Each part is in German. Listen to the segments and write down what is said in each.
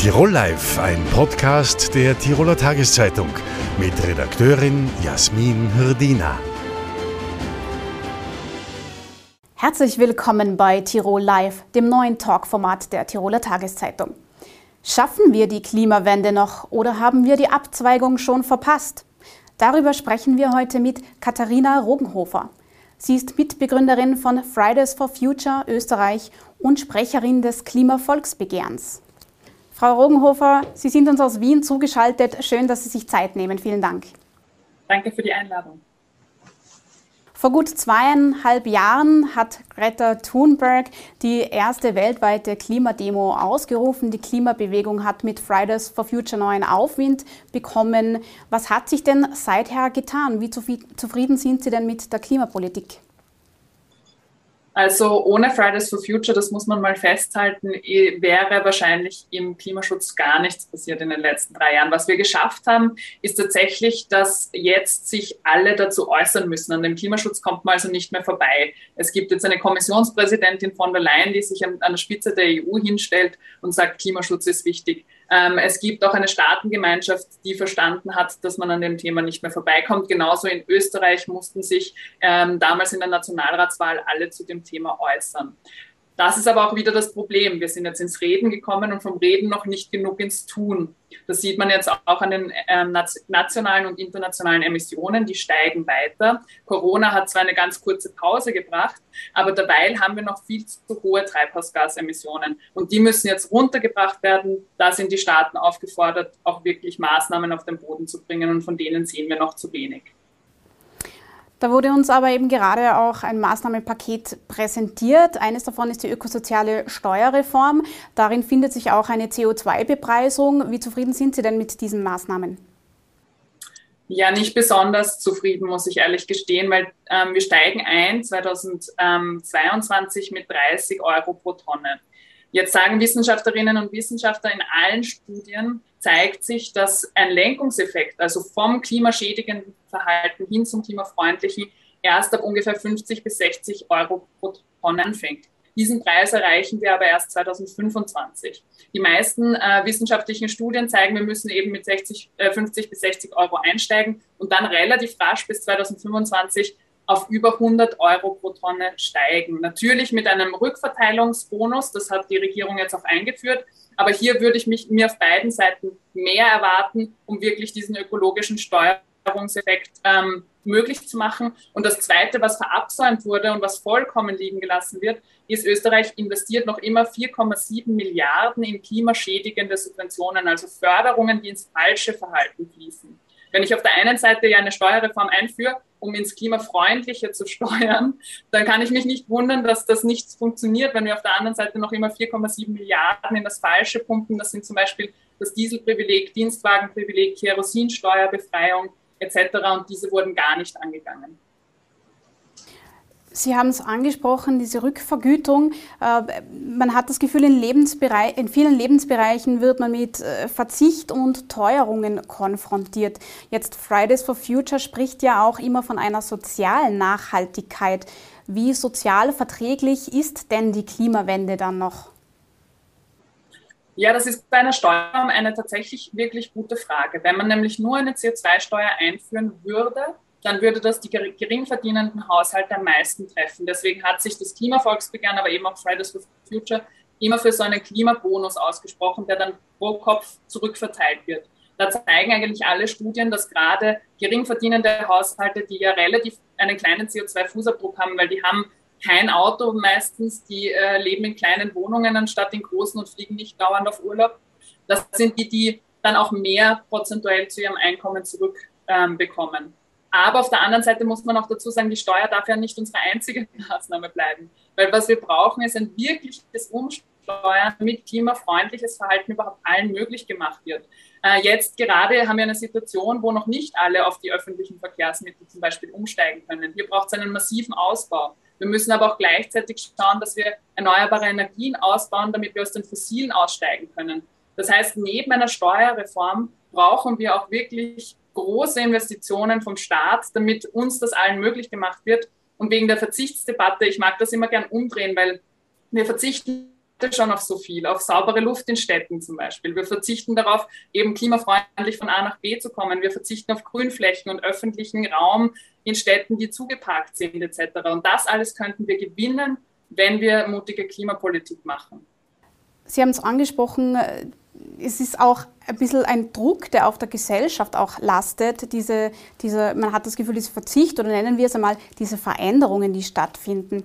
Tirol Live, ein Podcast der Tiroler Tageszeitung mit Redakteurin Jasmin Hirdina. Herzlich willkommen bei Tirol Live, dem neuen Talkformat der Tiroler Tageszeitung. Schaffen wir die Klimawende noch oder haben wir die Abzweigung schon verpasst? Darüber sprechen wir heute mit Katharina Rogenhofer. Sie ist Mitbegründerin von Fridays for Future Österreich und Sprecherin des Klimavolksbegehrens. Frau Rogenhofer, Sie sind uns aus Wien zugeschaltet. Schön, dass Sie sich Zeit nehmen. Vielen Dank. Danke für die Einladung. Vor gut zweieinhalb Jahren hat Greta Thunberg die erste weltweite Klimademo ausgerufen. Die Klimabewegung hat mit Fridays for Future neuen Aufwind bekommen. Was hat sich denn seither getan? Wie zufrieden sind Sie denn mit der Klimapolitik? Also ohne Fridays for Future, das muss man mal festhalten, wäre wahrscheinlich im Klimaschutz gar nichts passiert in den letzten drei Jahren. Was wir geschafft haben, ist tatsächlich, dass jetzt sich alle dazu äußern müssen. An dem Klimaschutz kommt man also nicht mehr vorbei. Es gibt jetzt eine Kommissionspräsidentin von der Leyen, die sich an der Spitze der EU hinstellt und sagt, Klimaschutz ist wichtig. Ähm, es gibt auch eine Staatengemeinschaft, die verstanden hat, dass man an dem Thema nicht mehr vorbeikommt. Genauso in Österreich mussten sich ähm, damals in der Nationalratswahl alle zu dem Thema äußern. Das ist aber auch wieder das Problem. Wir sind jetzt ins Reden gekommen und vom Reden noch nicht genug ins Tun. Das sieht man jetzt auch an den ähm, nationalen und internationalen Emissionen. Die steigen weiter. Corona hat zwar eine ganz kurze Pause gebracht, aber dabei haben wir noch viel zu hohe Treibhausgasemissionen. Und die müssen jetzt runtergebracht werden. Da sind die Staaten aufgefordert, auch wirklich Maßnahmen auf den Boden zu bringen. Und von denen sehen wir noch zu wenig. Da wurde uns aber eben gerade auch ein Maßnahmenpaket präsentiert. Eines davon ist die ökosoziale Steuerreform. Darin findet sich auch eine CO2-Bepreisung. Wie zufrieden sind Sie denn mit diesen Maßnahmen? Ja, nicht besonders zufrieden, muss ich ehrlich gestehen, weil ähm, wir steigen ein 2022 mit 30 Euro pro Tonne. Jetzt sagen Wissenschaftlerinnen und Wissenschaftler in allen Studien, zeigt sich, dass ein Lenkungseffekt, also vom klimaschädigenden Verhalten hin zum klimafreundlichen, erst ab ungefähr 50 bis 60 Euro pro Tonne anfängt. Diesen Preis erreichen wir aber erst 2025. Die meisten äh, wissenschaftlichen Studien zeigen, wir müssen eben mit 60, äh, 50 bis 60 Euro einsteigen und dann relativ rasch bis 2025 auf über 100 Euro pro Tonne steigen. Natürlich mit einem Rückverteilungsbonus, das hat die Regierung jetzt auch eingeführt. Aber hier würde ich mich, mir auf beiden Seiten mehr erwarten, um wirklich diesen ökologischen Steuerungseffekt ähm, möglich zu machen. Und das Zweite, was verabsäumt wurde und was vollkommen liegen gelassen wird, ist, Österreich investiert noch immer 4,7 Milliarden in klimaschädigende Subventionen, also Förderungen, die ins falsche Verhalten fließen. Wenn ich auf der einen Seite ja eine Steuerreform einführe, um ins Klimafreundliche zu steuern, dann kann ich mich nicht wundern, dass das nicht funktioniert, wenn wir auf der anderen Seite noch immer 4,7 Milliarden in das Falsche pumpen. Das sind zum Beispiel das Dieselprivileg, Dienstwagenprivileg, Kerosinsteuerbefreiung etc. Und diese wurden gar nicht angegangen. Sie haben es angesprochen, diese Rückvergütung. Äh, man hat das Gefühl, in, in vielen Lebensbereichen wird man mit äh, Verzicht und Teuerungen konfrontiert. Jetzt Fridays for Future spricht ja auch immer von einer sozialen Nachhaltigkeit. Wie sozial verträglich ist denn die Klimawende dann noch? Ja, das ist bei einer Steuer eine tatsächlich wirklich gute Frage. Wenn man nämlich nur eine CO2-Steuer einführen würde, dann würde das die gering verdienenden Haushalte am meisten treffen. Deswegen hat sich das Klimavolksbegehren, aber eben auch Fridays for Future immer für so einen Klimabonus ausgesprochen, der dann pro Kopf zurückverteilt wird. Da zeigen eigentlich alle Studien, dass gerade gering verdienende Haushalte, die ja relativ einen kleinen CO2-Fußabdruck haben, weil die haben kein Auto meistens, die äh, leben in kleinen Wohnungen anstatt in großen und fliegen nicht dauernd auf Urlaub. Das sind die, die dann auch mehr prozentuell zu ihrem Einkommen zurückbekommen. Ähm, aber auf der anderen Seite muss man auch dazu sagen, die Steuer darf ja nicht unsere einzige Maßnahme bleiben. Weil was wir brauchen, ist ein wirkliches Umsteuern, damit klimafreundliches Verhalten überhaupt allen möglich gemacht wird. Äh, jetzt gerade haben wir eine Situation, wo noch nicht alle auf die öffentlichen Verkehrsmittel zum Beispiel umsteigen können. Hier braucht es einen massiven Ausbau. Wir müssen aber auch gleichzeitig schauen, dass wir erneuerbare Energien ausbauen, damit wir aus den fossilen aussteigen können. Das heißt, neben einer Steuerreform brauchen wir auch wirklich große Investitionen vom Staat, damit uns das allen möglich gemacht wird. Und wegen der Verzichtsdebatte, ich mag das immer gern umdrehen, weil wir verzichten schon auf so viel, auf saubere Luft in Städten zum Beispiel. Wir verzichten darauf, eben klimafreundlich von A nach B zu kommen. Wir verzichten auf Grünflächen und öffentlichen Raum in Städten, die zugeparkt sind etc. Und das alles könnten wir gewinnen, wenn wir mutige Klimapolitik machen. Sie haben es angesprochen, es ist auch ein bisschen ein Druck, der auf der Gesellschaft auch lastet. Diese, diese, man hat das Gefühl, diese Verzicht oder nennen wir es einmal diese Veränderungen, die stattfinden.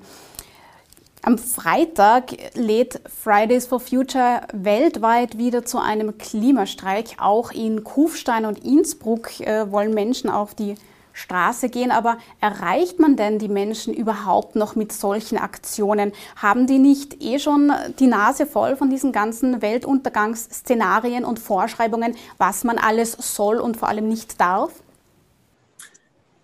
Am Freitag lädt Fridays for Future weltweit wieder zu einem Klimastreik. Auch in Kufstein und Innsbruck äh, wollen Menschen auf die Straße gehen, aber erreicht man denn die Menschen überhaupt noch mit solchen Aktionen? Haben die nicht eh schon die Nase voll von diesen ganzen Weltuntergangsszenarien und Vorschreibungen, was man alles soll und vor allem nicht darf?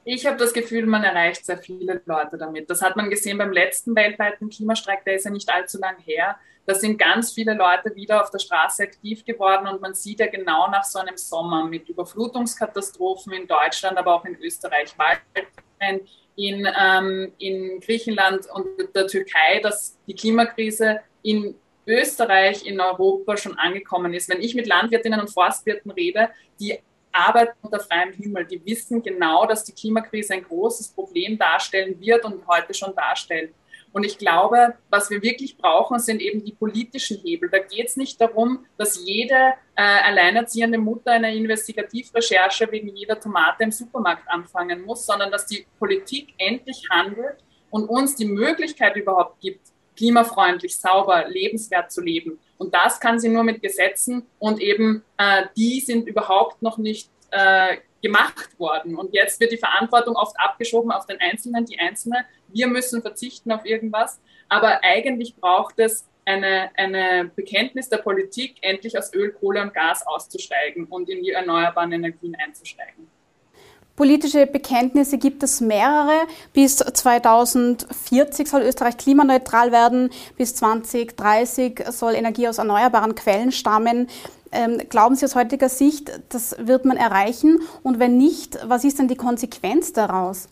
Ich habe das Gefühl, man erreicht sehr viele Leute damit. Das hat man gesehen beim letzten weltweiten Klimastreik, der ist ja nicht allzu lang her. Da sind ganz viele Leute wieder auf der Straße aktiv geworden und man sieht ja genau nach so einem Sommer mit Überflutungskatastrophen in Deutschland, aber auch in Österreich, Waldbränden, in, ähm, in Griechenland und der Türkei, dass die Klimakrise in Österreich, in Europa schon angekommen ist. Wenn ich mit Landwirtinnen und Forstwirten rede, die arbeiten unter freiem Himmel. Die wissen genau, dass die Klimakrise ein großes Problem darstellen wird und heute schon darstellt. Und ich glaube, was wir wirklich brauchen, sind eben die politischen Hebel. Da geht es nicht darum, dass jede äh, alleinerziehende Mutter eine Investigativrecherche wegen jeder Tomate im Supermarkt anfangen muss, sondern dass die Politik endlich handelt und uns die Möglichkeit überhaupt gibt, klimafreundlich, sauber, lebenswert zu leben. Und das kann sie nur mit Gesetzen und eben äh, die sind überhaupt noch nicht äh, gemacht worden. Und jetzt wird die Verantwortung oft abgeschoben auf den Einzelnen, die Einzelne. Wir müssen verzichten auf irgendwas. Aber eigentlich braucht es eine, eine Bekenntnis der Politik, endlich aus Öl, Kohle und Gas auszusteigen und in die erneuerbaren Energien einzusteigen. Politische Bekenntnisse gibt es mehrere. Bis 2040 soll Österreich klimaneutral werden. Bis 2030 soll Energie aus erneuerbaren Quellen stammen. Ähm, glauben Sie aus heutiger Sicht, das wird man erreichen? Und wenn nicht, was ist denn die Konsequenz daraus?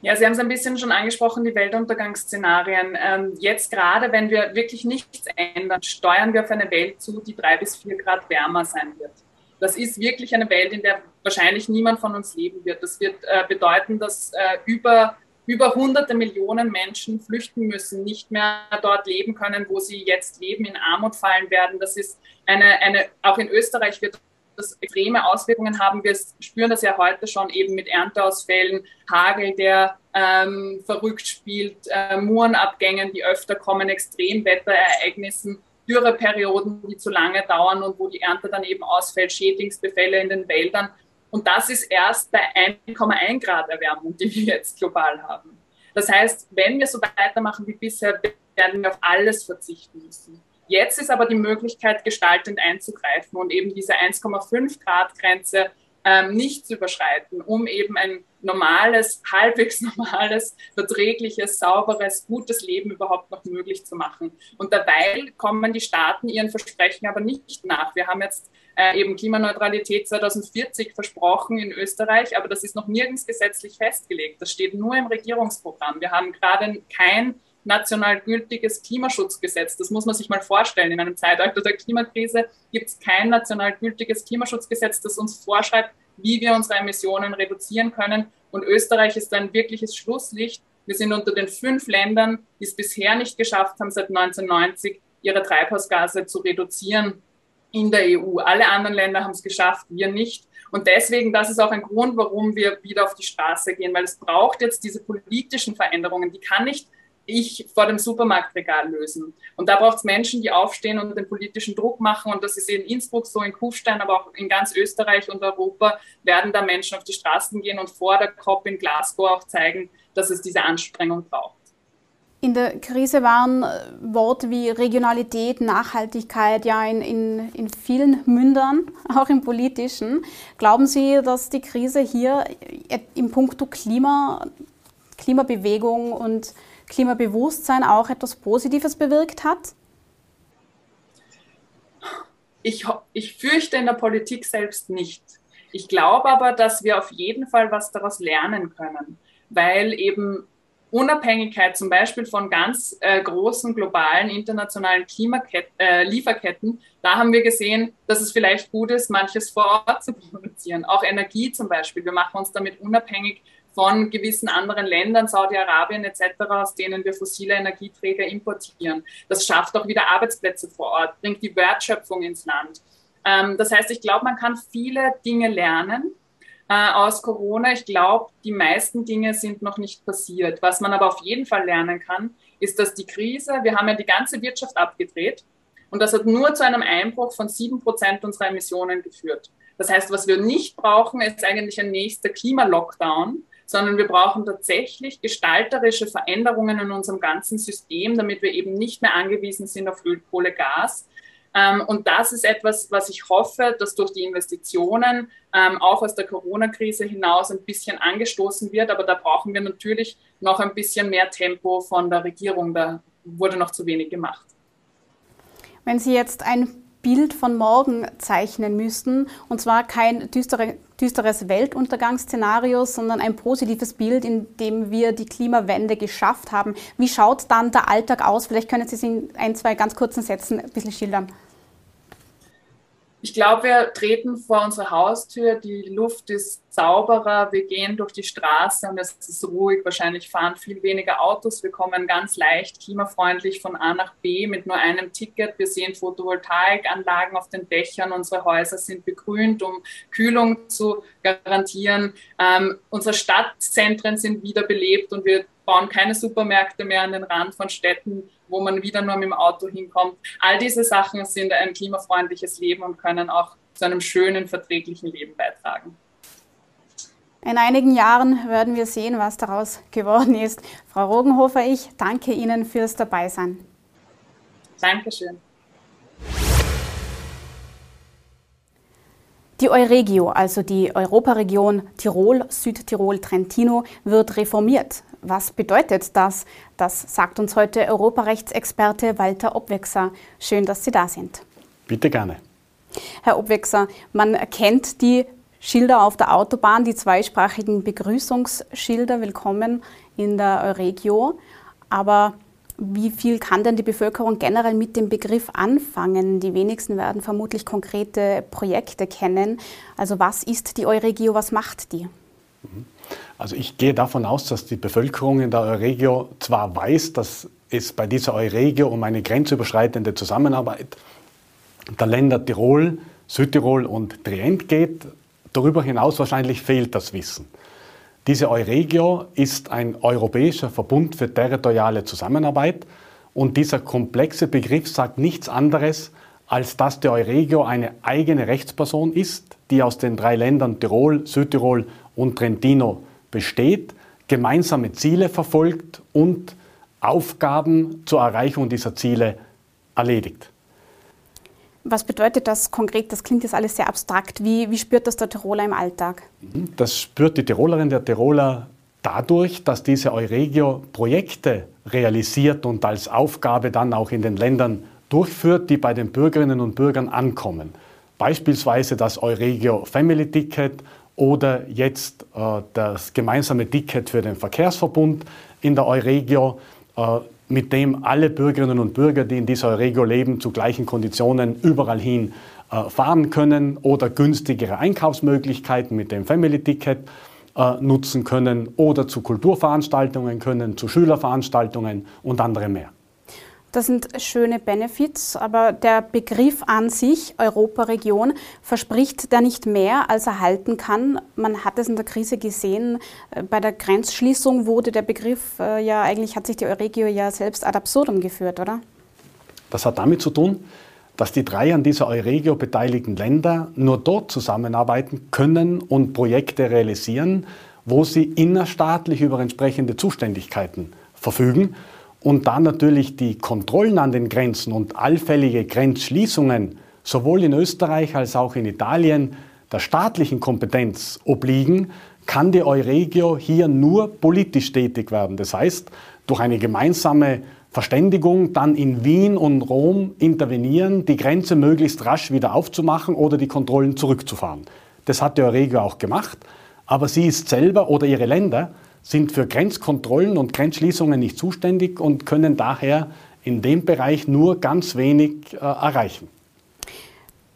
Ja, Sie haben es ein bisschen schon angesprochen, die Weltuntergangsszenarien. Ähm, jetzt gerade, wenn wir wirklich nichts ändern, steuern wir auf eine Welt zu, die drei bis vier Grad wärmer sein wird. Das ist wirklich eine Welt, in der wahrscheinlich niemand von uns leben wird. Das wird äh, bedeuten, dass äh, über, über hunderte Millionen Menschen flüchten müssen, nicht mehr dort leben können, wo sie jetzt leben, in Armut fallen werden. Das ist eine, eine auch in Österreich wird das extreme Auswirkungen haben. Wir spüren das ja heute schon eben mit Ernteausfällen, Hagel, der ähm, verrückt spielt, äh, Murenabgängen, die öfter kommen, Extremwetterereignissen. Dürreperioden, die zu lange dauern und wo die Ernte dann eben ausfällt, Schädlingsbefälle in den Wäldern. Und das ist erst bei 1,1 Grad Erwärmung, die wir jetzt global haben. Das heißt, wenn wir so weitermachen wie bisher, werden wir auf alles verzichten müssen. Jetzt ist aber die Möglichkeit, gestaltend einzugreifen und eben diese 1,5 Grad Grenze ähm, nicht zu überschreiten, um eben ein normales, halbwegs normales, verträgliches, sauberes, gutes Leben überhaupt noch möglich zu machen. Und dabei kommen die Staaten ihren Versprechen aber nicht nach. Wir haben jetzt äh, eben Klimaneutralität 2040 versprochen in Österreich, aber das ist noch nirgends gesetzlich festgelegt. Das steht nur im Regierungsprogramm. Wir haben gerade kein national gültiges Klimaschutzgesetz. Das muss man sich mal vorstellen. In einem Zeitalter der Klimakrise gibt es kein national gültiges Klimaschutzgesetz, das uns vorschreibt, wie wir unsere Emissionen reduzieren können. Und Österreich ist ein wirkliches Schlusslicht. Wir sind unter den fünf Ländern, die es bisher nicht geschafft haben, seit 1990 ihre Treibhausgase zu reduzieren in der EU. Alle anderen Länder haben es geschafft, wir nicht. Und deswegen, das ist auch ein Grund, warum wir wieder auf die Straße gehen, weil es braucht jetzt diese politischen Veränderungen. Die kann nicht ich vor dem Supermarktregal lösen. Und da braucht es Menschen, die aufstehen und den politischen Druck machen. Und das ist in Innsbruck so, in Kufstein, aber auch in ganz Österreich und Europa werden da Menschen auf die Straßen gehen und vor der COP in Glasgow auch zeigen, dass es diese Anstrengung braucht. In der Krise waren Worte wie Regionalität, Nachhaltigkeit ja in, in, in vielen Mündern, auch im politischen. Glauben Sie, dass die Krise hier im Punkto Klima, Klimabewegung und Klimabewusstsein auch etwas Positives bewirkt hat? Ich, ich fürchte in der Politik selbst nicht. Ich glaube aber, dass wir auf jeden Fall was daraus lernen können, weil eben Unabhängigkeit zum Beispiel von ganz äh, großen globalen internationalen äh, Lieferketten, da haben wir gesehen, dass es vielleicht gut ist, manches vor Ort zu produzieren. Auch Energie zum Beispiel. Wir machen uns damit unabhängig von gewissen anderen Ländern, Saudi-Arabien etc., aus denen wir fossile Energieträger importieren. Das schafft auch wieder Arbeitsplätze vor Ort, bringt die Wertschöpfung ins Land. Ähm, das heißt, ich glaube, man kann viele Dinge lernen äh, aus Corona. Ich glaube, die meisten Dinge sind noch nicht passiert. Was man aber auf jeden Fall lernen kann, ist, dass die Krise, wir haben ja die ganze Wirtschaft abgedreht und das hat nur zu einem Einbruch von sieben Prozent unserer Emissionen geführt. Das heißt, was wir nicht brauchen, ist eigentlich ein nächster Klimalockdown, sondern wir brauchen tatsächlich gestalterische Veränderungen in unserem ganzen System, damit wir eben nicht mehr angewiesen sind auf Öl, Kohle, Gas, ähm, und das ist etwas, was ich hoffe, dass durch die Investitionen ähm, auch aus der Corona-Krise hinaus ein bisschen angestoßen wird. Aber da brauchen wir natürlich noch ein bisschen mehr Tempo von der Regierung. Da wurde noch zu wenig gemacht. Wenn Sie jetzt ein Bild von morgen zeichnen müssten, und zwar kein düstere, düsteres Weltuntergangsszenario, sondern ein positives Bild, in dem wir die Klimawende geschafft haben. Wie schaut dann der Alltag aus? Vielleicht können Sie es in ein, zwei ganz kurzen Sätzen ein bisschen schildern. Ich glaube, wir treten vor unsere Haustür, die Luft ist sauberer, wir gehen durch die Straße und es ist ruhig. Wahrscheinlich fahren viel weniger Autos. Wir kommen ganz leicht klimafreundlich von A nach B mit nur einem Ticket. Wir sehen Photovoltaikanlagen auf den Dächern. Unsere Häuser sind begrünt, um Kühlung zu garantieren. Ähm, unsere Stadtzentren sind wiederbelebt und wir bauen keine Supermärkte mehr an den Rand von Städten, wo man wieder nur mit dem Auto hinkommt. All diese Sachen sind ein klimafreundliches Leben und können auch zu einem schönen, verträglichen Leben beitragen. In einigen Jahren werden wir sehen, was daraus geworden ist. Frau Rogenhofer, ich danke Ihnen fürs Dabeisein. Dankeschön. Die Euregio, also die Europaregion Tirol, Südtirol, Trentino, wird reformiert. Was bedeutet das? Das sagt uns heute Europarechtsexperte Walter Obwechser. Schön, dass Sie da sind. Bitte gerne. Herr Obwechser, man kennt die Schilder auf der Autobahn, die zweisprachigen Begrüßungsschilder. Willkommen in der Euregio. Aber wie viel kann denn die Bevölkerung generell mit dem Begriff anfangen? Die wenigsten werden vermutlich konkrete Projekte kennen. Also was ist die Euregio, was macht die? Also ich gehe davon aus, dass die Bevölkerung in der Euregio zwar weiß, dass es bei dieser Euregio um eine grenzüberschreitende Zusammenarbeit der Länder Tirol, Südtirol und Trient geht. Darüber hinaus wahrscheinlich fehlt das Wissen. Diese Euregio ist ein europäischer Verbund für territoriale Zusammenarbeit und dieser komplexe Begriff sagt nichts anderes, als dass die Euregio eine eigene Rechtsperson ist, die aus den drei Ländern Tirol, Südtirol und Trentino besteht, gemeinsame Ziele verfolgt und Aufgaben zur Erreichung dieser Ziele erledigt. Was bedeutet das konkret? Das klingt jetzt alles sehr abstrakt. Wie, wie spürt das der Tiroler im Alltag? Das spürt die Tirolerin, der Tiroler dadurch, dass diese Euregio Projekte realisiert und als Aufgabe dann auch in den Ländern durchführt, die bei den Bürgerinnen und Bürgern ankommen. Beispielsweise das Euregio Family Ticket oder jetzt äh, das gemeinsame Ticket für den Verkehrsverbund in der Euregio. Äh, mit dem alle Bürgerinnen und Bürger, die in dieser Euregio leben, zu gleichen Konditionen überall hin äh, fahren können oder günstigere Einkaufsmöglichkeiten mit dem Family Ticket äh, nutzen können oder zu Kulturveranstaltungen können, zu Schülerveranstaltungen und andere mehr. Das sind schöne Benefits, aber der Begriff an sich, Europaregion, verspricht der nicht mehr, als er halten kann. Man hat es in der Krise gesehen. Äh, bei der Grenzschließung wurde der Begriff äh, ja eigentlich, hat sich die Euregio ja selbst ad absurdum geführt, oder? Das hat damit zu tun, dass die drei an dieser Euregio beteiligten Länder nur dort zusammenarbeiten können und Projekte realisieren, wo sie innerstaatlich über entsprechende Zuständigkeiten verfügen und dann natürlich die Kontrollen an den Grenzen und allfällige Grenzschließungen sowohl in Österreich als auch in Italien der staatlichen Kompetenz obliegen, kann die Euregio hier nur politisch tätig werden. Das heißt, durch eine gemeinsame Verständigung dann in Wien und Rom intervenieren, die Grenze möglichst rasch wieder aufzumachen oder die Kontrollen zurückzufahren. Das hat die Euregio auch gemacht, aber sie ist selber oder ihre Länder sind für Grenzkontrollen und Grenzschließungen nicht zuständig und können daher in dem Bereich nur ganz wenig äh, erreichen.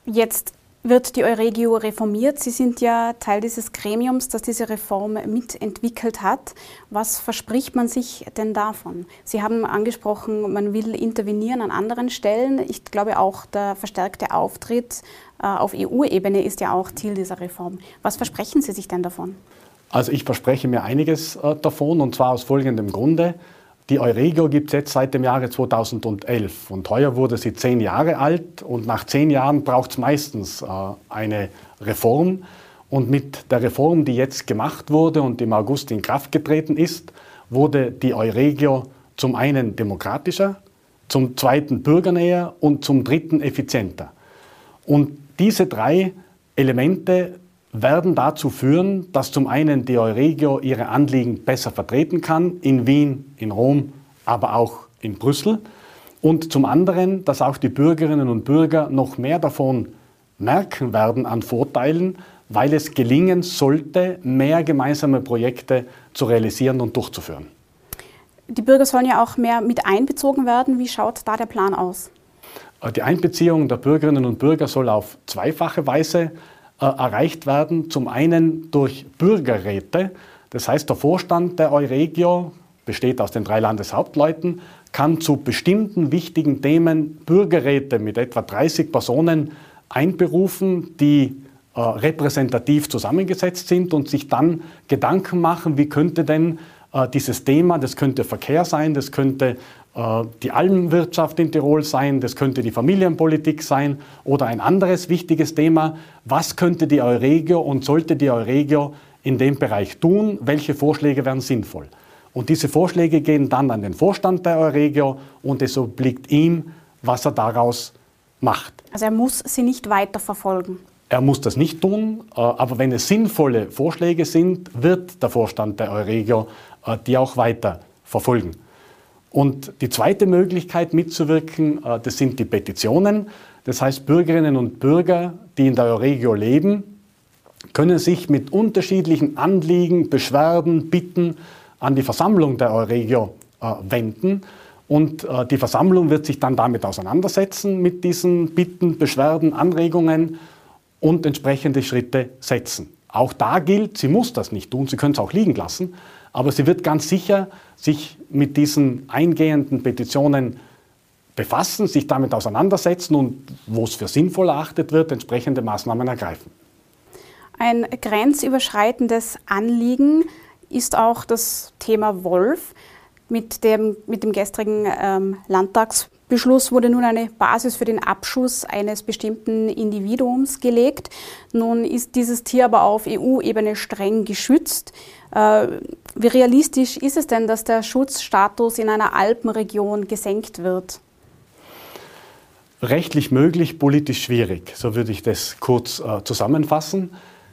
Jetzt wird die Euregio reformiert. Sie sind ja Teil dieses Gremiums, das diese Reform mitentwickelt hat. Was verspricht man sich denn davon? Sie haben angesprochen, man will intervenieren an anderen Stellen. Ich glaube auch, der verstärkte Auftritt äh, auf EU-Ebene ist ja auch Ziel dieser Reform. Was versprechen Sie sich denn davon? Also ich verspreche mir einiges äh, davon und zwar aus folgendem Grunde. Die Euregio gibt es jetzt seit dem Jahre 2011 und heuer wurde sie zehn Jahre alt und nach zehn Jahren braucht es meistens äh, eine Reform. Und mit der Reform, die jetzt gemacht wurde und im August in Kraft getreten ist, wurde die Euregio zum einen demokratischer, zum zweiten bürgernäher und zum dritten effizienter. Und diese drei Elemente werden dazu führen, dass zum einen die Euregio ihre Anliegen besser vertreten kann, in Wien, in Rom, aber auch in Brüssel. Und zum anderen, dass auch die Bürgerinnen und Bürger noch mehr davon merken werden an Vorteilen, weil es gelingen sollte, mehr gemeinsame Projekte zu realisieren und durchzuführen. Die Bürger sollen ja auch mehr mit einbezogen werden. Wie schaut da der Plan aus? Die Einbeziehung der Bürgerinnen und Bürger soll auf zweifache Weise äh, erreicht werden. Zum einen durch Bürgerräte. Das heißt, der Vorstand der Euregio besteht aus den drei Landeshauptleuten, kann zu bestimmten wichtigen Themen Bürgerräte mit etwa 30 Personen einberufen, die äh, repräsentativ zusammengesetzt sind und sich dann Gedanken machen, wie könnte denn äh, dieses Thema, das könnte Verkehr sein, das könnte die Almenwirtschaft in Tirol sein, das könnte die Familienpolitik sein oder ein anderes wichtiges Thema. Was könnte die Euregio und sollte die Euregio in dem Bereich tun? Welche Vorschläge wären sinnvoll? Und diese Vorschläge gehen dann an den Vorstand der Euregio und es obliegt ihm, was er daraus macht. Also er muss sie nicht weiter verfolgen. Er muss das nicht tun, äh, aber wenn es sinnvolle Vorschläge sind, wird der Vorstand der Euregio äh, die auch weiter verfolgen. Und die zweite Möglichkeit mitzuwirken, äh, das sind die Petitionen. Das heißt, Bürgerinnen und Bürger, die in der Euregio leben, können sich mit unterschiedlichen Anliegen, Beschwerden, Bitten an die Versammlung der Euregio äh, wenden. Und äh, die Versammlung wird sich dann damit auseinandersetzen, mit diesen Bitten, Beschwerden, Anregungen und entsprechende Schritte setzen. Auch da gilt, sie muss das nicht tun, sie können es auch liegen lassen, aber sie wird ganz sicher sich mit diesen eingehenden Petitionen befassen, sich damit auseinandersetzen und, wo es für sinnvoll erachtet wird, entsprechende Maßnahmen ergreifen. Ein grenzüberschreitendes Anliegen ist auch das Thema Wolf. Mit dem, mit dem gestrigen ähm, Landtags Beschluss wurde nun eine Basis für den Abschuss eines bestimmten Individuums gelegt. Nun ist dieses Tier aber auf EU-Ebene streng geschützt. Äh, wie realistisch ist es denn, dass der Schutzstatus in einer Alpenregion gesenkt wird? Rechtlich möglich, politisch schwierig. So würde ich das kurz äh, zusammenfassen.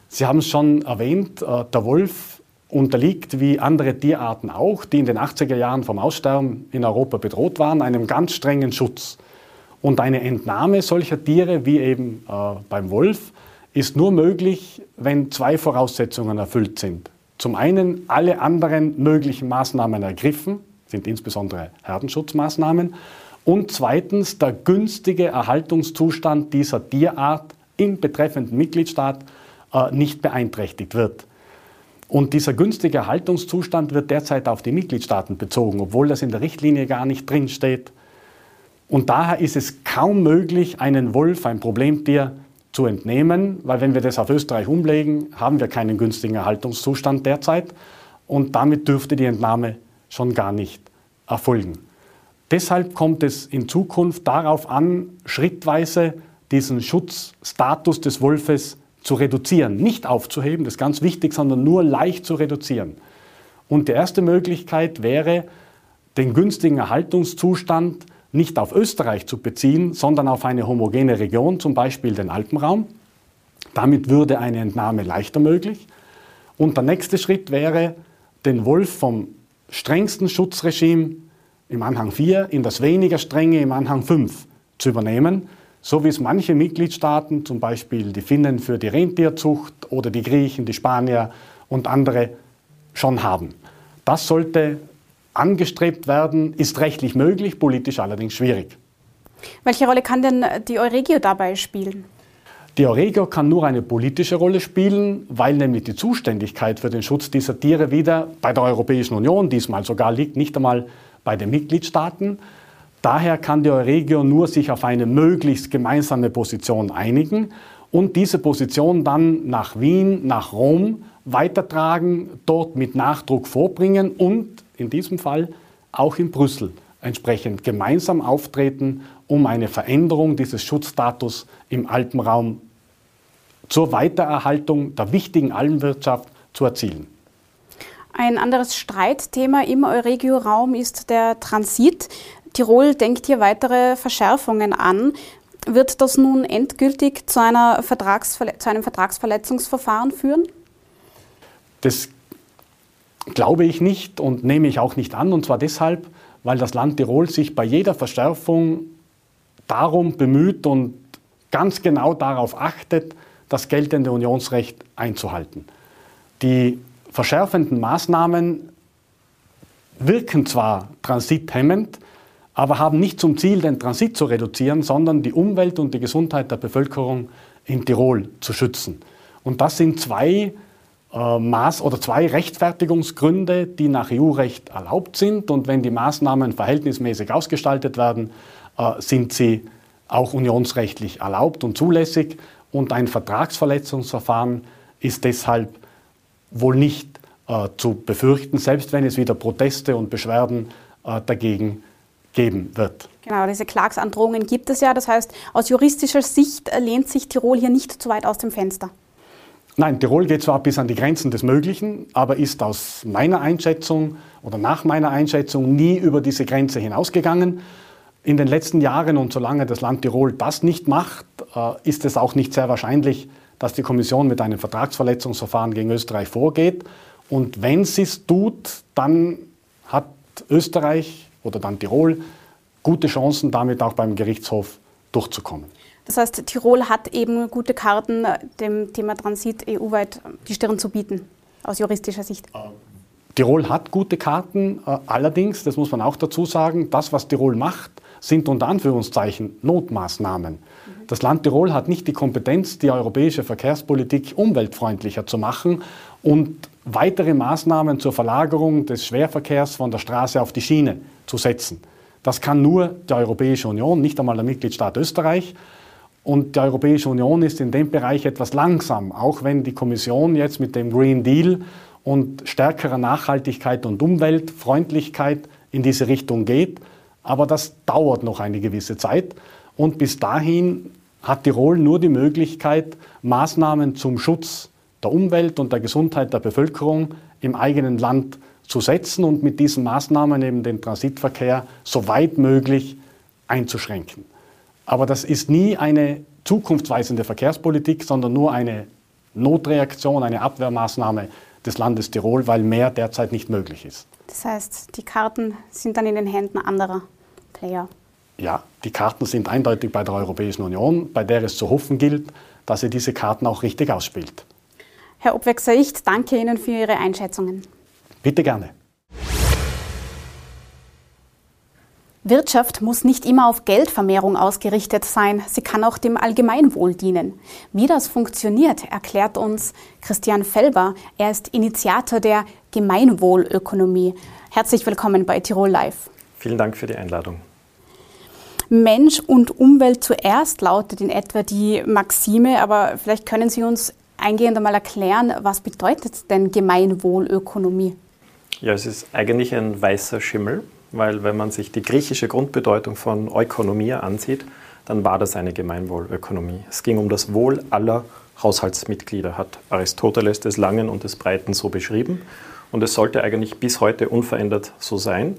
Sie haben es schon erwähnt, äh, der Wolf unterliegt, wie andere Tierarten auch, die in den 80er Jahren vom Aussterben in Europa bedroht waren, einem ganz strengen Schutz. Und eine Entnahme solcher Tiere, wie eben äh, beim Wolf, ist nur möglich, wenn zwei Voraussetzungen erfüllt sind. Zum einen alle anderen möglichen Maßnahmen ergriffen, sind insbesondere Herdenschutzmaßnahmen, und zweitens der günstige Erhaltungszustand dieser Tierart im betreffenden Mitgliedstaat äh, nicht beeinträchtigt wird. Und dieser günstige Erhaltungszustand wird derzeit auf die Mitgliedstaaten bezogen, obwohl das in der Richtlinie gar nicht drinsteht. Und daher ist es kaum möglich, einen Wolf, ein Problemtier, zu entnehmen, weil wenn wir das auf Österreich umlegen, haben wir keinen günstigen Erhaltungszustand derzeit und damit dürfte die Entnahme schon gar nicht erfolgen. Deshalb kommt es in Zukunft darauf an, schrittweise diesen Schutzstatus des Wolfes zu reduzieren, nicht aufzuheben, das ist ganz wichtig, sondern nur leicht zu reduzieren. Und die erste Möglichkeit wäre, den günstigen Erhaltungszustand nicht auf Österreich zu beziehen, sondern auf eine homogene Region, zum Beispiel den Alpenraum. Damit würde eine Entnahme leichter möglich. Und der nächste Schritt wäre, den Wolf vom strengsten Schutzregime im Anhang 4 in das weniger strenge im Anhang 5 zu übernehmen so wie es manche Mitgliedstaaten, zum Beispiel die Finnen für die Rentierzucht oder die Griechen, die Spanier und andere schon haben. Das sollte angestrebt werden, ist rechtlich möglich, politisch allerdings schwierig. Welche Rolle kann denn die Euregio dabei spielen? Die Euregio kann nur eine politische Rolle spielen, weil nämlich die Zuständigkeit für den Schutz dieser Tiere wieder bei der Europäischen Union diesmal sogar liegt, nicht einmal bei den Mitgliedstaaten. Daher kann die Euregio nur sich auf eine möglichst gemeinsame Position einigen und diese Position dann nach Wien, nach Rom weitertragen, dort mit Nachdruck vorbringen und in diesem Fall auch in Brüssel entsprechend gemeinsam auftreten, um eine Veränderung dieses Schutzstatus im Alpenraum zur Weitererhaltung der wichtigen Alpenwirtschaft zu erzielen. Ein anderes Streitthema im Euregio-Raum ist der Transit. Tirol denkt hier weitere Verschärfungen an. Wird das nun endgültig zu, einer Vertragsverle zu einem Vertragsverletzungsverfahren führen? Das glaube ich nicht und nehme ich auch nicht an. Und zwar deshalb, weil das Land Tirol sich bei jeder Verschärfung darum bemüht und ganz genau darauf achtet, das geltende Unionsrecht einzuhalten. Die verschärfenden Maßnahmen wirken zwar transithemmend, aber haben nicht zum Ziel, den Transit zu reduzieren, sondern die Umwelt und die Gesundheit der Bevölkerung in Tirol zu schützen. Und das sind zwei äh, Maß oder zwei Rechtfertigungsgründe, die nach EU-Recht erlaubt sind. Und wenn die Maßnahmen verhältnismäßig ausgestaltet werden, äh, sind sie auch unionsrechtlich erlaubt und zulässig. Und ein Vertragsverletzungsverfahren ist deshalb wohl nicht äh, zu befürchten, selbst wenn es wieder Proteste und Beschwerden dagegen geben wird. Genau, diese Klagsandrohungen gibt es ja. Das heißt, aus juristischer Sicht lehnt sich Tirol hier nicht zu weit aus dem Fenster. Nein, Tirol geht zwar bis an die Grenzen des Möglichen, aber ist aus meiner Einschätzung oder nach meiner Einschätzung nie über diese Grenze hinausgegangen. In den letzten Jahren und solange das Land Tirol das nicht macht, äh, ist es auch nicht sehr wahrscheinlich, dass die Kommission mit einem Vertragsverletzungsverfahren gegen Österreich vorgeht. Und wenn sie es tut, dann hat Österreich oder dann Tirol gute Chancen, damit auch beim Gerichtshof durchzukommen. Das heißt, Tirol hat eben gute Karten, dem Thema Transit EU-weit die Stirn zu bieten, aus juristischer Sicht. Ähm, Tirol hat gute Karten, äh, allerdings, das muss man auch dazu sagen, das, was Tirol macht, sind unter Anführungszeichen Notmaßnahmen. Das Land Tirol hat nicht die Kompetenz, die europäische Verkehrspolitik umweltfreundlicher zu machen und weitere Maßnahmen zur Verlagerung des Schwerverkehrs von der Straße auf die Schiene zu setzen. Das kann nur die Europäische Union, nicht einmal der Mitgliedstaat Österreich. Und die Europäische Union ist in dem Bereich etwas langsam, auch wenn die Kommission jetzt mit dem Green Deal und stärkerer Nachhaltigkeit und Umweltfreundlichkeit in diese Richtung geht. Aber das dauert noch eine gewisse Zeit. Und bis dahin hat Tirol nur die Möglichkeit, Maßnahmen zum Schutz der Umwelt und der Gesundheit der Bevölkerung im eigenen Land zu setzen und mit diesen Maßnahmen eben den Transitverkehr so weit möglich einzuschränken. Aber das ist nie eine zukunftsweisende Verkehrspolitik, sondern nur eine Notreaktion, eine Abwehrmaßnahme des Landes Tirol, weil mehr derzeit nicht möglich ist. Das heißt, die Karten sind dann in den Händen anderer Player. Ja, die Karten sind eindeutig bei der Europäischen Union, bei der es zu hoffen gilt, dass sie diese Karten auch richtig ausspielt. Herr Obwechser, ich danke Ihnen für Ihre Einschätzungen. Bitte gerne. Wirtschaft muss nicht immer auf Geldvermehrung ausgerichtet sein, sie kann auch dem Allgemeinwohl dienen. Wie das funktioniert, erklärt uns Christian Felber. Er ist Initiator der Gemeinwohlökonomie. Herzlich willkommen bei Tirol Live. Vielen Dank für die Einladung. Mensch und Umwelt zuerst lautet in etwa die Maxime, aber vielleicht können Sie uns eingehend einmal erklären, was bedeutet denn Gemeinwohlökonomie? Ja, es ist eigentlich ein weißer Schimmel weil wenn man sich die griechische Grundbedeutung von Ökonomie ansieht, dann war das eine Gemeinwohlökonomie. Es ging um das Wohl aller Haushaltsmitglieder, hat Aristoteles des Langen und des Breiten so beschrieben. Und es sollte eigentlich bis heute unverändert so sein.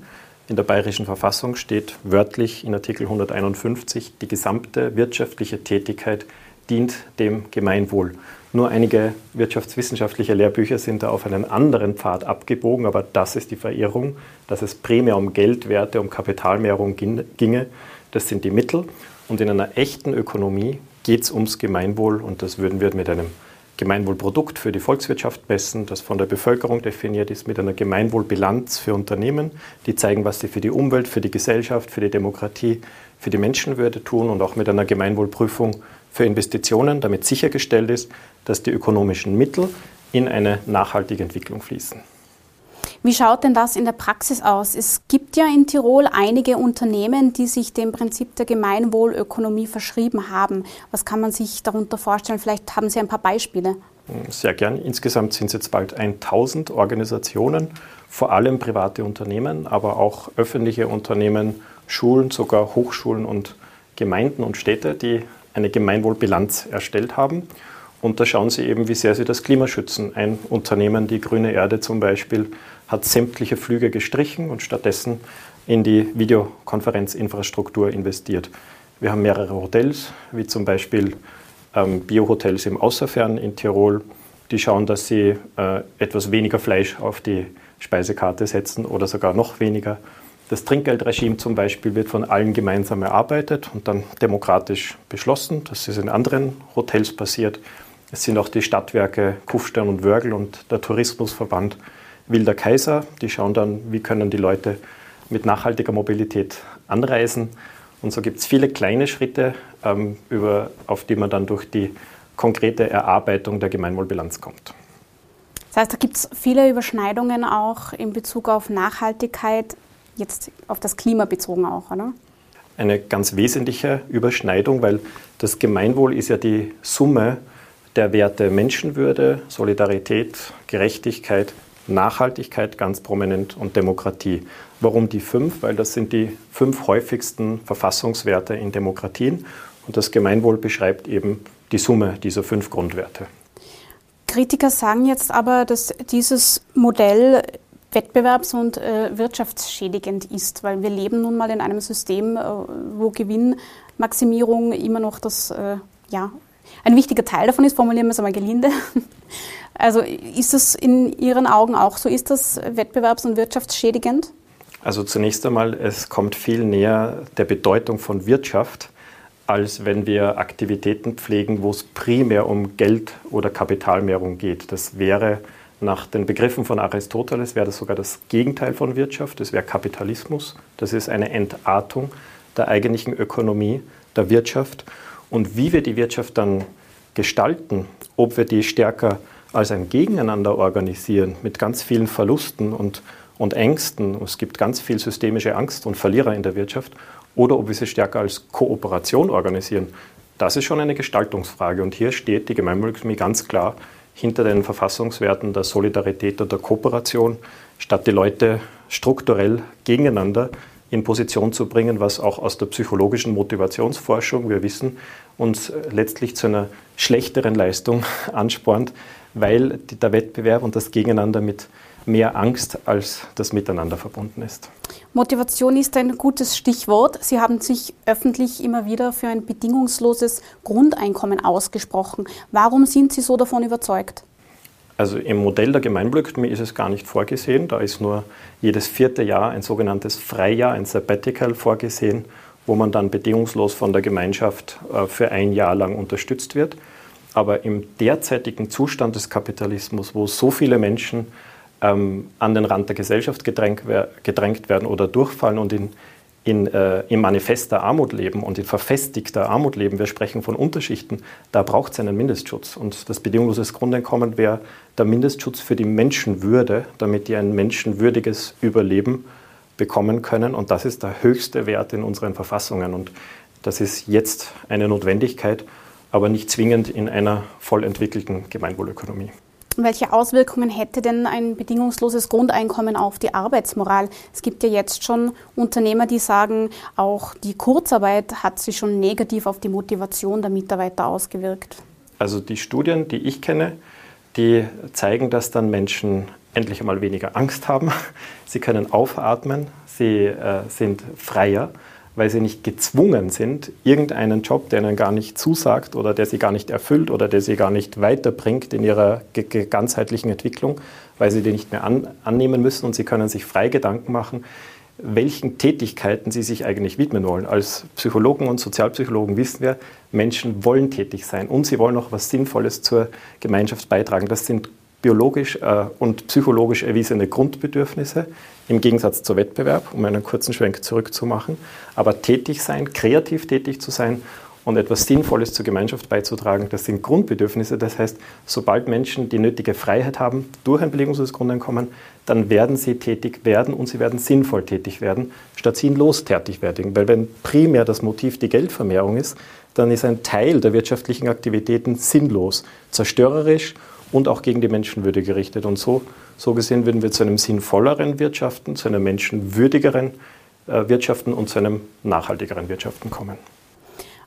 In der bayerischen Verfassung steht wörtlich in Artikel 151, die gesamte wirtschaftliche Tätigkeit dient dem Gemeinwohl. Nur einige wirtschaftswissenschaftliche Lehrbücher sind da auf einen anderen Pfad abgebogen, aber das ist die Verirrung, dass es primär um Geldwerte, um Kapitalmehrung ginge. Das sind die Mittel. Und in einer echten Ökonomie geht es ums Gemeinwohl und das würden wir mit einem Gemeinwohlprodukt für die Volkswirtschaft messen, das von der Bevölkerung definiert ist mit einer Gemeinwohlbilanz für Unternehmen, die zeigen, was sie für die Umwelt, für die Gesellschaft, für die Demokratie, für die Menschenwürde tun und auch mit einer Gemeinwohlprüfung für Investitionen, damit sichergestellt ist, dass die ökonomischen Mittel in eine nachhaltige Entwicklung fließen. Wie schaut denn das in der Praxis aus? Es gibt ja in Tirol einige Unternehmen, die sich dem Prinzip der Gemeinwohlökonomie verschrieben haben. Was kann man sich darunter vorstellen? Vielleicht haben Sie ein paar Beispiele. Sehr gern. Insgesamt sind es jetzt bald 1000 Organisationen, vor allem private Unternehmen, aber auch öffentliche Unternehmen, Schulen, sogar Hochschulen und Gemeinden und Städte, die eine Gemeinwohlbilanz erstellt haben. Und da schauen Sie eben, wie sehr Sie das Klima schützen. Ein Unternehmen, die Grüne Erde zum Beispiel, hat sämtliche Flüge gestrichen und stattdessen in die Videokonferenzinfrastruktur investiert. Wir haben mehrere Hotels, wie zum Beispiel ähm, Biohotels im Außerfern in Tirol, die schauen, dass sie äh, etwas weniger Fleisch auf die Speisekarte setzen oder sogar noch weniger. Das Trinkgeldregime zum Beispiel wird von allen gemeinsam erarbeitet und dann demokratisch beschlossen. Das ist in anderen Hotels passiert. Es sind auch die Stadtwerke Kufstein und Wörgl und der Tourismusverband Wilder Kaiser. Die schauen dann, wie können die Leute mit nachhaltiger Mobilität anreisen. Und so gibt es viele kleine Schritte, ähm, über, auf die man dann durch die konkrete Erarbeitung der Gemeinwohlbilanz kommt. Das heißt, da gibt es viele Überschneidungen auch in Bezug auf Nachhaltigkeit, jetzt auf das Klima bezogen auch, oder? Eine ganz wesentliche Überschneidung, weil das Gemeinwohl ist ja die Summe der Werte Menschenwürde, Solidarität, Gerechtigkeit, Nachhaltigkeit ganz prominent und Demokratie. Warum die fünf? Weil das sind die fünf häufigsten Verfassungswerte in Demokratien und das Gemeinwohl beschreibt eben die Summe dieser fünf Grundwerte. Kritiker sagen jetzt aber, dass dieses Modell wettbewerbs- und äh, wirtschaftsschädigend ist, weil wir leben nun mal in einem System, äh, wo Gewinnmaximierung immer noch das, äh, ja, ein wichtiger Teil davon ist, formulieren wir es einmal gelinde. Also ist das in Ihren Augen auch so? Ist das wettbewerbs- und wirtschaftsschädigend? Also zunächst einmal, es kommt viel näher der Bedeutung von Wirtschaft, als wenn wir Aktivitäten pflegen, wo es primär um Geld- oder Kapitalmehrung geht. Das wäre nach den Begriffen von Aristoteles, wäre das sogar das Gegenteil von Wirtschaft, das wäre Kapitalismus. Das ist eine Entartung der eigentlichen Ökonomie, der Wirtschaft. Und wie wir die Wirtschaft dann gestalten, ob wir die stärker als ein Gegeneinander organisieren mit ganz vielen Verlusten und, und Ängsten, es gibt ganz viel systemische Angst und Verlierer in der Wirtschaft, oder ob wir sie stärker als Kooperation organisieren, das ist schon eine Gestaltungsfrage. Und hier steht die Gemeinwohlökonomie ganz klar hinter den Verfassungswerten der Solidarität und der Kooperation, statt die Leute strukturell gegeneinander in Position zu bringen, was auch aus der psychologischen Motivationsforschung, wir wissen, uns letztlich zu einer schlechteren Leistung anspornt, weil der Wettbewerb und das Gegeneinander mit mehr Angst als das Miteinander verbunden ist. Motivation ist ein gutes Stichwort. Sie haben sich öffentlich immer wieder für ein bedingungsloses Grundeinkommen ausgesprochen. Warum sind Sie so davon überzeugt? Also im Modell der Gemeinwohlökonomie ist es gar nicht vorgesehen. Da ist nur jedes vierte Jahr ein sogenanntes Freijahr, ein Sabbatical vorgesehen, wo man dann bedingungslos von der Gemeinschaft äh, für ein Jahr lang unterstützt wird. Aber im derzeitigen Zustand des Kapitalismus, wo so viele Menschen ähm, an den Rand der Gesellschaft gedrängt, gedrängt werden oder durchfallen und in, in, äh, im Manifest Armut leben und in verfestigter Armut leben, wir sprechen von Unterschichten, da braucht es einen Mindestschutz. Und das bedingungslose Grundeinkommen wäre der Mindestschutz für die Menschenwürde, damit die ein menschenwürdiges Überleben bekommen können. Und das ist der höchste Wert in unseren Verfassungen. Und das ist jetzt eine Notwendigkeit aber nicht zwingend in einer voll entwickelten Gemeinwohlökonomie. Welche Auswirkungen hätte denn ein bedingungsloses Grundeinkommen auf die Arbeitsmoral? Es gibt ja jetzt schon Unternehmer, die sagen, auch die Kurzarbeit hat sich schon negativ auf die Motivation der Mitarbeiter ausgewirkt. Also die Studien, die ich kenne, die zeigen, dass dann Menschen endlich einmal weniger Angst haben. Sie können aufatmen, sie äh, sind freier weil sie nicht gezwungen sind, irgendeinen Job, der ihnen gar nicht zusagt oder der sie gar nicht erfüllt oder der sie gar nicht weiterbringt in ihrer ganzheitlichen Entwicklung, weil sie den nicht mehr an, annehmen müssen und sie können sich frei Gedanken machen, welchen Tätigkeiten sie sich eigentlich widmen wollen. Als Psychologen und Sozialpsychologen wissen wir, Menschen wollen tätig sein und sie wollen auch was Sinnvolles zur Gemeinschaft beitragen. Das sind biologisch äh, und psychologisch erwiesene Grundbedürfnisse im Gegensatz zur Wettbewerb, um einen kurzen Schwenk zurückzumachen. Aber tätig sein, kreativ tätig zu sein und etwas Sinnvolles zur Gemeinschaft beizutragen, das sind Grundbedürfnisse. Das heißt, sobald Menschen die nötige Freiheit haben durch ein bedingungsloses Grundeinkommen, dann werden sie tätig werden und sie werden sinnvoll tätig werden, statt sinnlos tätig werden. Weil wenn primär das Motiv die Geldvermehrung ist, dann ist ein Teil der wirtschaftlichen Aktivitäten sinnlos, zerstörerisch und auch gegen die Menschenwürde gerichtet. Und so, so gesehen würden wir zu einem sinnvolleren Wirtschaften, zu einem menschenwürdigeren äh, Wirtschaften und zu einem nachhaltigeren Wirtschaften kommen.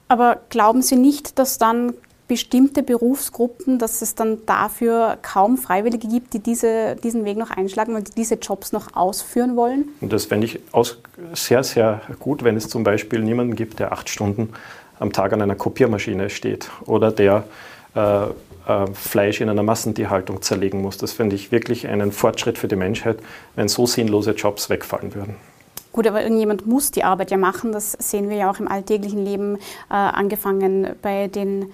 Aber glauben Sie nicht, dass dann bestimmte Berufsgruppen, dass es dann dafür kaum Freiwillige gibt, die diese, diesen Weg noch einschlagen und diese Jobs noch ausführen wollen? Und das fände ich aus, sehr, sehr gut, wenn es zum Beispiel niemanden gibt, der acht Stunden am Tag an einer Kopiermaschine steht oder der äh, Fleisch in einer Massentierhaltung zerlegen muss. Das finde ich wirklich einen Fortschritt für die Menschheit, wenn so sinnlose Jobs wegfallen würden. Gut, aber irgendjemand muss die Arbeit ja machen. Das sehen wir ja auch im alltäglichen Leben, äh, angefangen bei den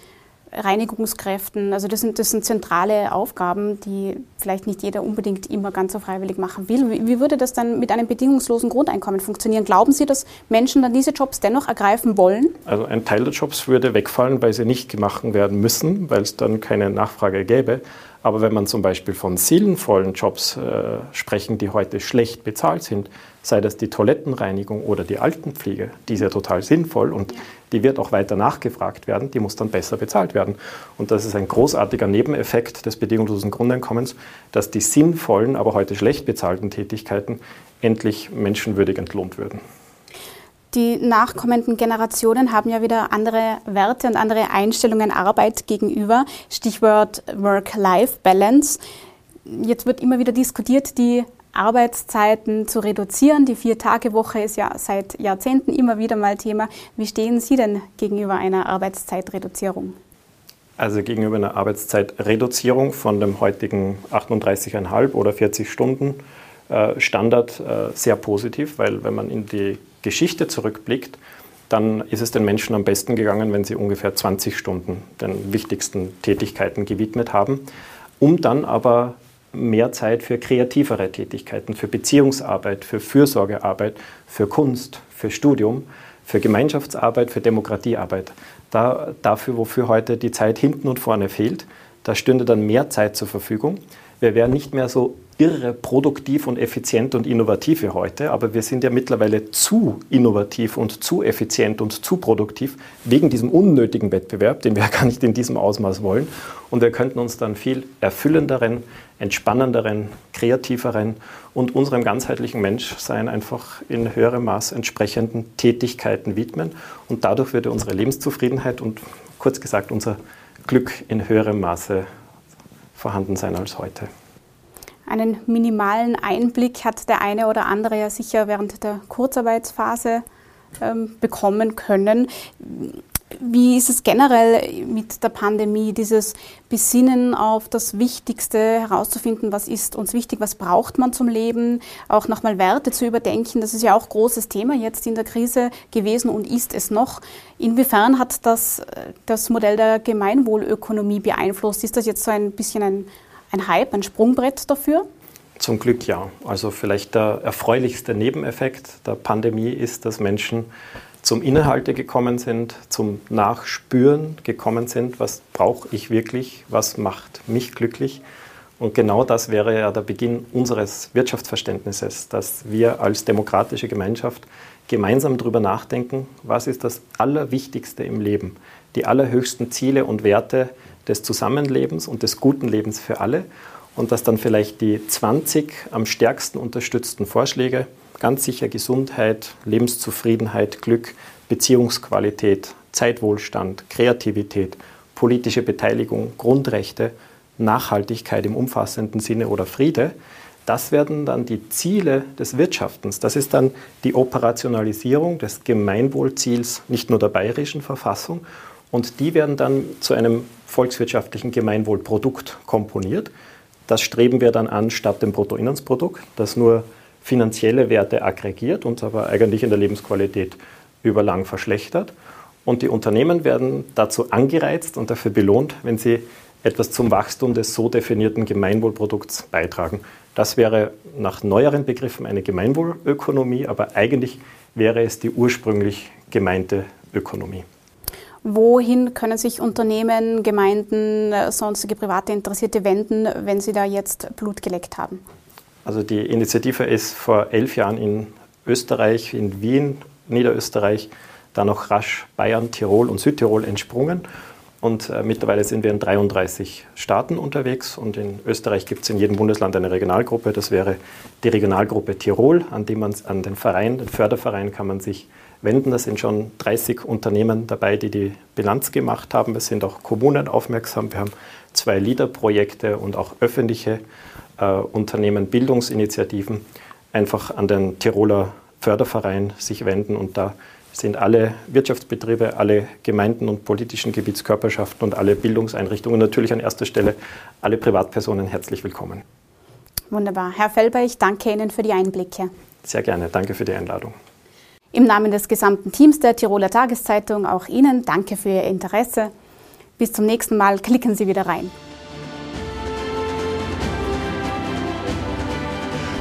Reinigungskräften. Also das sind, das sind zentrale Aufgaben, die vielleicht nicht jeder unbedingt immer ganz so freiwillig machen will. Wie, wie, würde das dann mit einem bedingungslosen Grundeinkommen funktionieren? Glauben Sie, dass Menschen dann diese Jobs dennoch ergreifen wollen? Also ein Teil der Jobs würde wegfallen, weil sie nicht gemacht werden müssen, weil es dann keine Nachfrage gäbe. Aber wenn man zum Beispiel von sinnvollen Jobs äh, sprechen, die heute schlecht bezahlt sind, sei das die Toilettenreinigung oder die Altenpflege, die ist ja total sinnvoll und die wird auch weiter nachgefragt werden, die muss dann besser bezahlt werden. Und das ist ein großartiger Nebeneffekt des bedingungslosen Grundeinkommens, dass die sinnvollen, aber heute schlecht bezahlten Tätigkeiten endlich menschenwürdig entlohnt würden. Die nachkommenden Generationen haben ja wieder andere Werte und andere Einstellungen Arbeit gegenüber. Stichwort Work-Life-Balance. Jetzt wird immer wieder diskutiert, die Arbeitszeiten zu reduzieren. Die Vier-Tage-Woche ist ja seit Jahrzehnten immer wieder mal Thema. Wie stehen Sie denn gegenüber einer Arbeitszeitreduzierung? Also gegenüber einer Arbeitszeitreduzierung von dem heutigen 38,5 oder 40 Stunden äh, Standard äh, sehr positiv, weil wenn man in die Geschichte zurückblickt, dann ist es den Menschen am besten gegangen, wenn sie ungefähr 20 Stunden den wichtigsten Tätigkeiten gewidmet haben, um dann aber mehr Zeit für kreativere Tätigkeiten, für Beziehungsarbeit, für Fürsorgearbeit, für Kunst, für Studium, für Gemeinschaftsarbeit, für Demokratiearbeit. Da, dafür, wofür heute die Zeit hinten und vorne fehlt, da stünde dann mehr Zeit zur Verfügung. Wir wären nicht mehr so irre produktiv und effizient und innovativ wie heute, aber wir sind ja mittlerweile zu innovativ und zu effizient und zu produktiv wegen diesem unnötigen Wettbewerb, den wir gar nicht in diesem Ausmaß wollen. Und wir könnten uns dann viel erfüllenderen, entspannenderen, kreativeren und unserem ganzheitlichen Menschsein einfach in höherem Maß entsprechenden Tätigkeiten widmen. Und dadurch würde unsere Lebenszufriedenheit und kurz gesagt unser Glück in höherem Maße vorhanden sein als heute. Einen minimalen Einblick hat der eine oder andere ja sicher während der Kurzarbeitsphase ähm, bekommen können. Wie ist es generell mit der Pandemie, dieses Besinnen auf das Wichtigste herauszufinden, was ist uns wichtig, was braucht man zum Leben, auch nochmal Werte zu überdenken. Das ist ja auch großes Thema jetzt in der Krise gewesen und ist es noch. Inwiefern hat das das Modell der Gemeinwohlökonomie beeinflusst? Ist das jetzt so ein bisschen ein ein Hype, ein Sprungbrett dafür? Zum Glück ja. Also vielleicht der erfreulichste Nebeneffekt der Pandemie ist, dass Menschen zum Inhalte gekommen sind, zum Nachspüren gekommen sind, was brauche ich wirklich, was macht mich glücklich. Und genau das wäre ja der Beginn unseres Wirtschaftsverständnisses, dass wir als demokratische Gemeinschaft gemeinsam darüber nachdenken, was ist das Allerwichtigste im Leben, die allerhöchsten Ziele und Werte, des Zusammenlebens und des guten Lebens für alle und dass dann vielleicht die 20 am stärksten unterstützten Vorschläge, ganz sicher Gesundheit, Lebenszufriedenheit, Glück, Beziehungsqualität, Zeitwohlstand, Kreativität, politische Beteiligung, Grundrechte, Nachhaltigkeit im umfassenden Sinne oder Friede, das werden dann die Ziele des Wirtschaftens. Das ist dann die Operationalisierung des Gemeinwohlziels nicht nur der bayerischen Verfassung, und die werden dann zu einem volkswirtschaftlichen Gemeinwohlprodukt komponiert. Das streben wir dann an statt dem Bruttoinlandsprodukt, das nur finanzielle Werte aggregiert und aber eigentlich in der Lebensqualität überlang verschlechtert. Und die Unternehmen werden dazu angereizt und dafür belohnt, wenn sie etwas zum Wachstum des so definierten Gemeinwohlprodukts beitragen. Das wäre nach neueren Begriffen eine Gemeinwohlökonomie, aber eigentlich wäre es die ursprünglich gemeinte Ökonomie. Wohin können sich Unternehmen, Gemeinden, sonstige private Interessierte wenden, wenn sie da jetzt Blut geleckt haben? Also die Initiative ist vor elf Jahren in Österreich, in Wien, Niederösterreich, dann noch rasch Bayern, Tirol und Südtirol entsprungen. Und äh, mittlerweile sind wir in 33 Staaten unterwegs und in Österreich gibt es in jedem Bundesland eine Regionalgruppe. Das wäre die Regionalgruppe Tirol, an die man an den Verein, den Förderverein kann man sich wenden. Da sind schon 30 Unternehmen dabei, die die Bilanz gemacht haben. Es sind auch Kommunen aufmerksam. Wir haben zwei LEADER-Projekte und auch öffentliche Unternehmen, Bildungsinitiativen. Einfach an den Tiroler Förderverein sich wenden und da sind alle Wirtschaftsbetriebe, alle Gemeinden und politischen Gebietskörperschaften und alle Bildungseinrichtungen, natürlich an erster Stelle alle Privatpersonen herzlich willkommen. Wunderbar. Herr Felber, ich danke Ihnen für die Einblicke. Sehr gerne. Danke für die Einladung. Im Namen des gesamten Teams der Tiroler Tageszeitung auch Ihnen danke für Ihr Interesse. Bis zum nächsten Mal. Klicken Sie wieder rein.